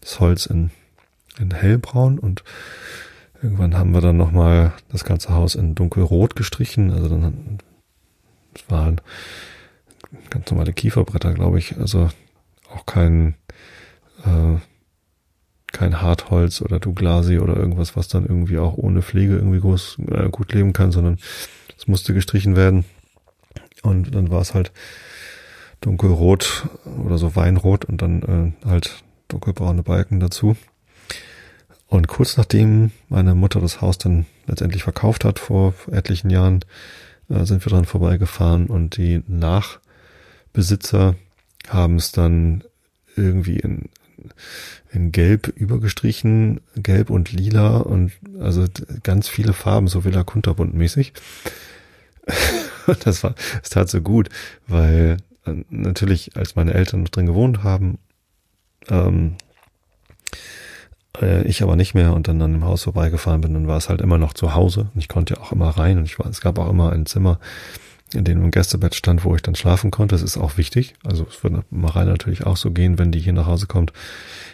das Holz in, in hellbraun und Irgendwann haben wir dann nochmal das ganze Haus in dunkelrot gestrichen. Also dann, das waren ganz normale Kieferbretter, glaube ich. Also auch kein, äh, kein Hartholz oder Douglasi oder irgendwas, was dann irgendwie auch ohne Pflege irgendwie groß, äh, gut leben kann, sondern es musste gestrichen werden. Und dann war es halt dunkelrot oder so Weinrot und dann äh, halt dunkelbraune Balken dazu. Und kurz nachdem meine Mutter das Haus dann letztendlich verkauft hat, vor etlichen Jahren, äh, sind wir dran vorbeigefahren und die Nachbesitzer haben es dann irgendwie in, in Gelb übergestrichen, Gelb und Lila und also ganz viele Farben, so Villa Kunterbund mäßig. das war, es tat so gut, weil äh, natürlich, als meine Eltern noch drin gewohnt haben, ähm, äh, ich aber nicht mehr und dann an dem Haus vorbeigefahren bin, dann war es halt immer noch zu Hause. Und ich konnte ja auch immer rein und ich war, es gab auch immer ein Zimmer, in dem ein Gästebett stand, wo ich dann schlafen konnte. Das ist auch wichtig. Also es wird Marei natürlich auch so gehen, wenn die hier nach Hause kommt.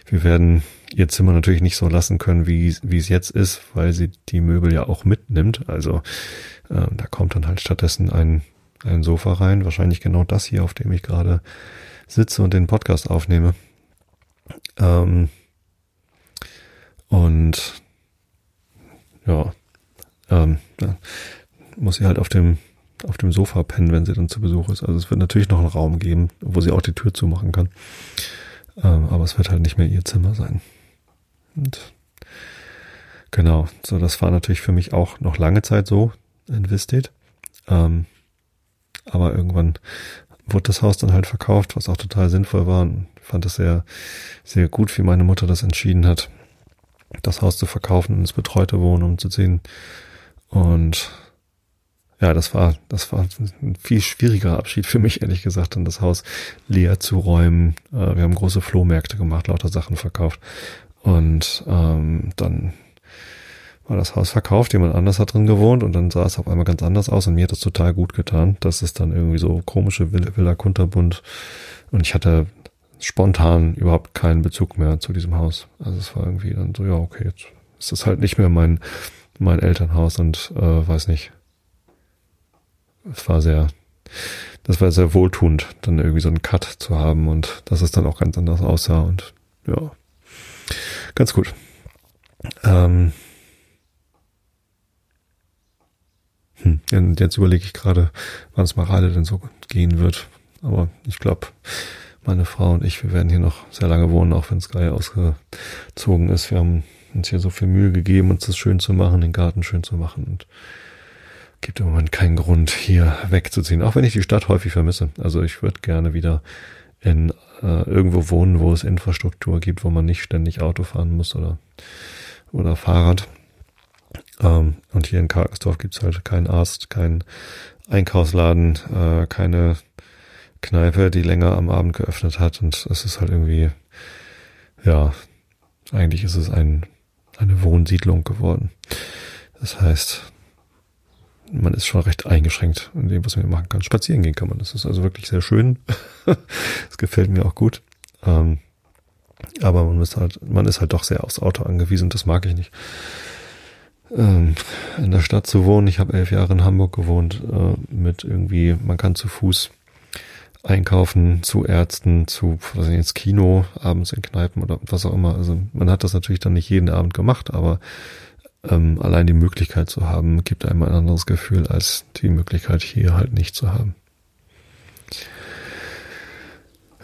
Wir werden ihr Zimmer natürlich nicht so lassen können, wie, wie es jetzt ist, weil sie die Möbel ja auch mitnimmt. Also äh, da kommt dann halt stattdessen ein, ein Sofa rein. Wahrscheinlich genau das hier, auf dem ich gerade sitze und den Podcast aufnehme. Ähm, und ja, ähm, da muss sie halt auf dem auf dem Sofa pennen, wenn sie dann zu Besuch ist. Also es wird natürlich noch einen Raum geben, wo sie auch die Tür zumachen kann. Ähm, aber es wird halt nicht mehr ihr Zimmer sein. Und genau, so das war natürlich für mich auch noch lange Zeit so in Visted. Ähm, aber irgendwann wurde das Haus dann halt verkauft, was auch total sinnvoll war. Und fand es sehr, sehr gut, wie meine Mutter das entschieden hat, das Haus zu verkaufen und ins betreute Wohnen umzuziehen. Und ja, das war, das war ein viel schwieriger Abschied für mich, ehrlich gesagt, dann das Haus leer zu räumen. Äh, wir haben große Flohmärkte gemacht, lauter Sachen verkauft. Und ähm, dann war das Haus verkauft, jemand anders hat drin gewohnt und dann sah es auf einmal ganz anders aus und mir hat das total gut getan, dass es dann irgendwie so komische Villa Kunterbund und ich hatte spontan überhaupt keinen Bezug mehr zu diesem Haus. Also es war irgendwie dann so, ja, okay, jetzt ist das halt nicht mehr mein, mein Elternhaus und äh, weiß nicht, es war sehr, das war sehr wohltuend, dann irgendwie so einen Cut zu haben und dass es dann auch ganz anders aussah und ja, ganz gut. Ähm, hm, jetzt überlege ich gerade, wann es Marale denn so gehen wird. Aber ich glaube, meine Frau und ich, wir werden hier noch sehr lange wohnen, auch wenn Sky ausgezogen ist. Wir haben uns hier so viel Mühe gegeben, uns das schön zu machen, den Garten schön zu machen und gibt im Moment keinen Grund, hier wegzuziehen, auch wenn ich die Stadt häufig vermisse. Also ich würde gerne wieder in äh, irgendwo wohnen, wo es Infrastruktur gibt, wo man nicht ständig Auto fahren muss oder, oder Fahrrad. Ähm, und hier in Karkensdorf gibt's halt keinen Arzt, keinen Einkaufsladen, äh, keine Kneipe, die länger am Abend geöffnet hat. Und es ist halt irgendwie, ja, eigentlich ist es ein, eine Wohnsiedlung geworden. Das heißt, man ist schon recht eingeschränkt in dem, was man machen kann. Spazieren gehen kann man. Das ist also wirklich sehr schön. das gefällt mir auch gut. Ähm, aber man ist halt, man ist halt doch sehr aufs Auto angewiesen. Das mag ich nicht. Ähm, in der Stadt zu wohnen. Ich habe elf Jahre in Hamburg gewohnt. Äh, mit irgendwie, man kann zu Fuß einkaufen, zu Ärzten, zu was ich jetzt Kino, abends in Kneipen oder was auch immer. Also man hat das natürlich dann nicht jeden Abend gemacht, aber ähm, allein die Möglichkeit zu haben, gibt einem ein anderes Gefühl, als die Möglichkeit hier halt nicht zu haben.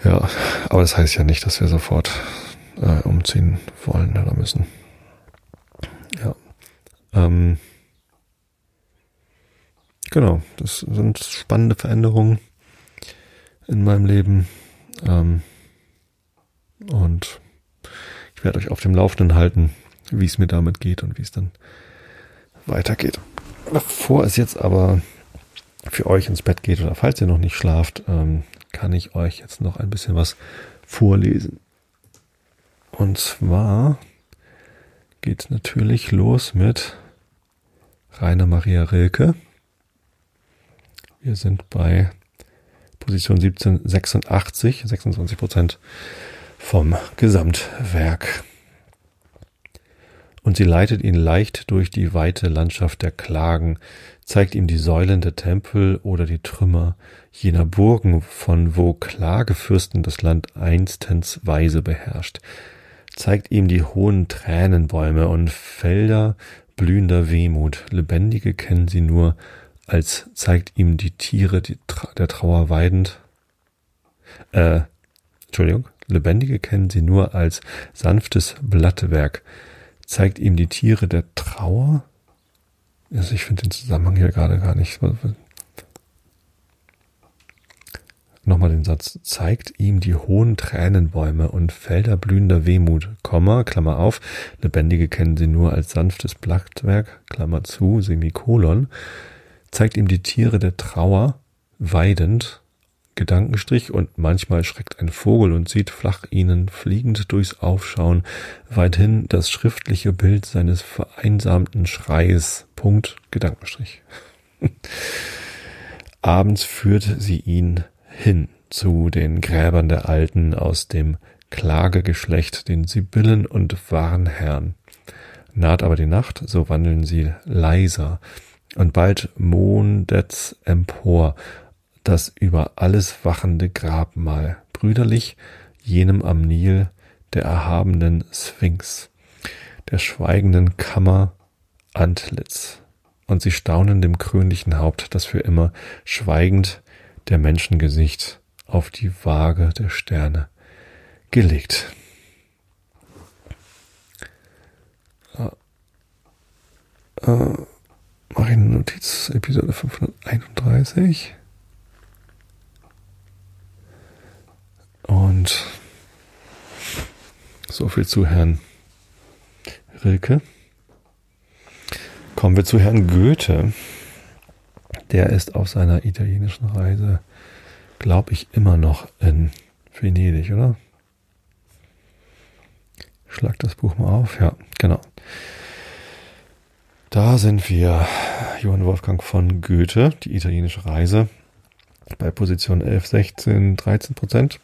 Ja, aber das heißt ja nicht, dass wir sofort äh, umziehen wollen oder müssen. Ja. Ähm, genau, das sind spannende Veränderungen in meinem Leben. Ähm, und ich werde euch auf dem Laufenden halten, wie es mir damit geht und wie es dann weitergeht. Bevor es jetzt aber für euch ins Bett geht oder falls ihr noch nicht schlaft, ähm, kann ich euch jetzt noch ein bisschen was vorlesen. Und zwar geht natürlich los mit Rainer Maria Rilke. Wir sind bei Position 1786, 26 Prozent vom Gesamtwerk und sie leitet ihn leicht durch die weite Landschaft der Klagen, zeigt ihm die Säulen der Tempel oder die Trümmer jener Burgen, von wo Klagefürsten das Land einstens weise beherrscht, zeigt ihm die hohen Tränenbäume und Felder blühender Wehmut, lebendige kennen sie nur, als zeigt ihm die Tiere die Tra der Trauer weidend, äh, Entschuldigung, lebendige kennen sie nur als sanftes Blattwerk, zeigt ihm die Tiere der Trauer. Also ich finde den Zusammenhang hier gerade gar nicht. Nochmal den Satz, zeigt ihm die hohen Tränenbäume und Felder blühender Wehmut, Komma, Klammer auf, Lebendige kennen sie nur als sanftes Blattwerk, Klammer zu, Semikolon, zeigt ihm die Tiere der Trauer, weidend, Gedankenstrich, und manchmal schreckt ein Vogel und sieht flach ihnen fliegend durchs Aufschauen weithin das schriftliche Bild seines vereinsamten Schreis. Punkt, Gedankenstrich. Abends führt sie ihn hin zu den Gräbern der Alten aus dem Klagegeschlecht, den Sibyllen und Warnherrn. Naht aber die Nacht, so wandeln sie leiser, und bald mondet's empor, das über alles wachende Grabmal, brüderlich jenem am Nil der erhabenen Sphinx, der schweigenden Kammer Antlitz, und sie staunen dem krönlichen Haupt, das für immer schweigend der Menschengesicht auf die Waage der Sterne gelegt. Äh, äh, mache ich eine Notiz, Episode 531. Und so viel zu Herrn Rilke. Kommen wir zu Herrn Goethe. Der ist auf seiner italienischen Reise, glaube ich, immer noch in Venedig, oder? Schlag das Buch mal auf. Ja, genau. Da sind wir, Johann Wolfgang von Goethe, die italienische Reise, bei Position 11, 16, 13 Prozent,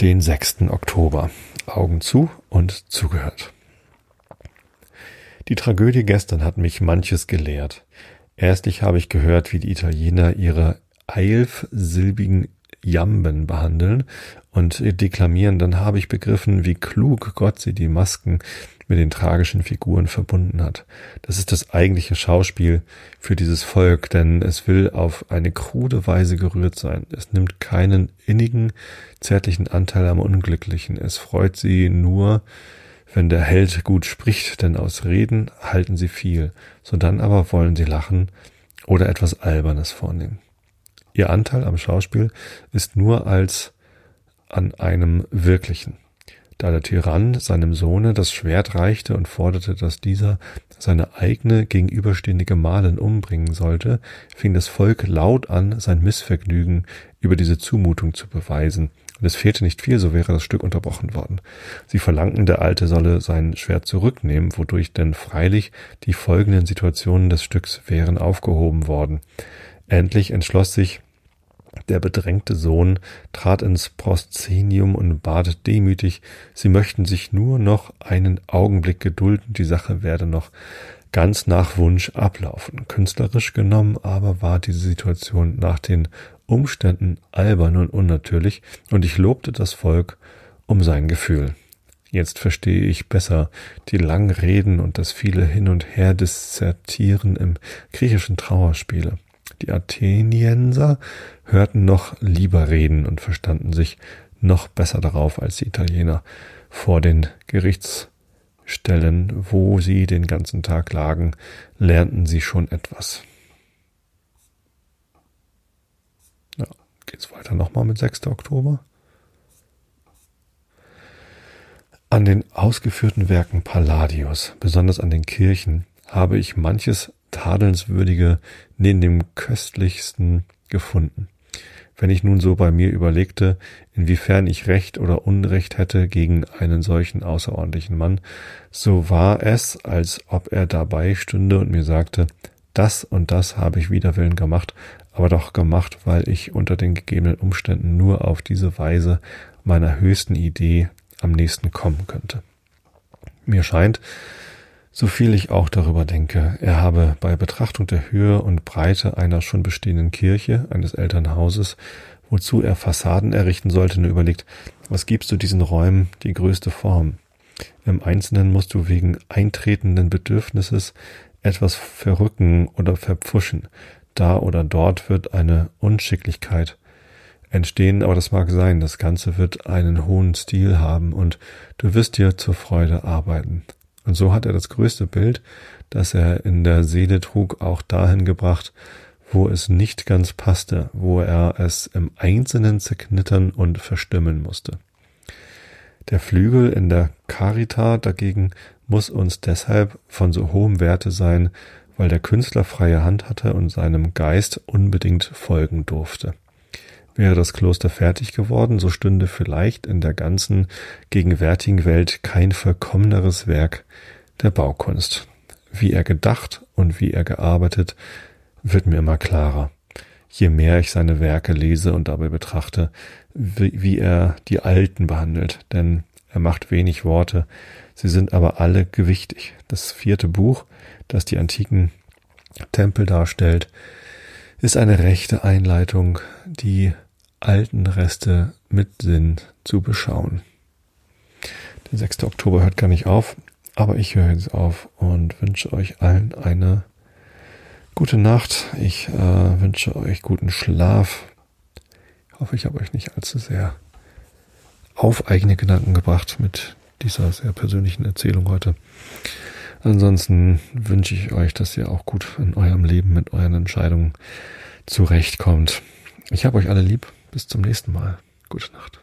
den 6. Oktober. Augen zu und zugehört. Die Tragödie gestern hat mich manches gelehrt. Erstlich habe ich gehört, wie die Italiener ihre eilfsilbigen Jamben behandeln und deklamieren, dann habe ich begriffen, wie klug Gott sie die Masken mit den tragischen Figuren verbunden hat. Das ist das eigentliche Schauspiel für dieses Volk, denn es will auf eine krude Weise gerührt sein. Es nimmt keinen innigen, zärtlichen Anteil am Unglücklichen. Es freut sie nur, wenn der Held gut spricht, denn aus Reden halten sie viel, sodann aber wollen sie lachen oder etwas Albernes vornehmen. Ihr Anteil am Schauspiel ist nur als an einem wirklichen. Da der Tyrann seinem Sohne das Schwert reichte und forderte, dass dieser seine eigene gegenüberstehende Gemahlin umbringen sollte, fing das Volk laut an, sein Missvergnügen über diese Zumutung zu beweisen, und es fehlte nicht viel, so wäre das Stück unterbrochen worden. Sie verlangten, der Alte solle sein Schwert zurücknehmen, wodurch denn freilich die folgenden Situationen des Stücks wären aufgehoben worden. Endlich entschloss sich der bedrängte Sohn, trat ins Proszenium und bat demütig, sie möchten sich nur noch einen Augenblick gedulden, die Sache werde noch ganz nach Wunsch ablaufen. Künstlerisch genommen aber war diese Situation nach den Umständen albern und unnatürlich, und ich lobte das Volk um sein Gefühl. Jetzt verstehe ich besser die langen Reden und das viele Hin und Her dissertieren im griechischen Trauerspiele. Die Athenienser hörten noch lieber reden und verstanden sich noch besser darauf als die Italiener vor den Gerichtsstellen, wo sie den ganzen Tag lagen, lernten sie schon etwas. geht's weiter nochmal mit 6. Oktober. An den ausgeführten Werken Palladius, besonders an den Kirchen, habe ich manches Tadelnswürdige neben dem köstlichsten gefunden. Wenn ich nun so bei mir überlegte, inwiefern ich Recht oder Unrecht hätte gegen einen solchen außerordentlichen Mann, so war es, als ob er dabei stünde und mir sagte, das und das habe ich wider Willen gemacht, aber doch gemacht, weil ich unter den gegebenen Umständen nur auf diese Weise meiner höchsten Idee am nächsten kommen könnte. Mir scheint, so viel ich auch darüber denke, er habe bei Betrachtung der Höhe und Breite einer schon bestehenden Kirche, eines Elternhauses, wozu er Fassaden errichten sollte, nur überlegt, was gibst du diesen Räumen die größte Form? Im Einzelnen musst du wegen eintretenden Bedürfnisses etwas verrücken oder verpfuschen, da oder dort wird eine Unschicklichkeit entstehen, aber das mag sein, das Ganze wird einen hohen Stil haben und du wirst dir zur Freude arbeiten. Und so hat er das größte Bild, das er in der Seele trug, auch dahin gebracht, wo es nicht ganz passte, wo er es im Einzelnen zerknittern und verstimmen musste. Der Flügel in der Carita dagegen muss uns deshalb von so hohem Werte sein, weil der Künstler freie Hand hatte und seinem Geist unbedingt folgen durfte. Wäre das Kloster fertig geworden, so stünde vielleicht in der ganzen gegenwärtigen Welt kein vollkommeneres Werk der Baukunst. Wie er gedacht und wie er gearbeitet, wird mir immer klarer. Je mehr ich seine Werke lese und dabei betrachte, wie, wie er die Alten behandelt, denn er macht wenig Worte, sie sind aber alle gewichtig. Das vierte Buch, das die antiken Tempel darstellt, ist eine rechte Einleitung, die alten Reste mit Sinn zu beschauen. Der 6. Oktober hört gar nicht auf, aber ich höre jetzt auf und wünsche euch allen eine gute Nacht. Ich äh, wünsche euch guten Schlaf. Ich hoffe, ich habe euch nicht allzu sehr auf eigene Gedanken gebracht mit dieser sehr persönlichen Erzählung heute. Ansonsten wünsche ich euch, dass ihr auch gut in eurem Leben mit euren Entscheidungen zurechtkommt. Ich habe euch alle lieb. Bis zum nächsten Mal. Gute Nacht.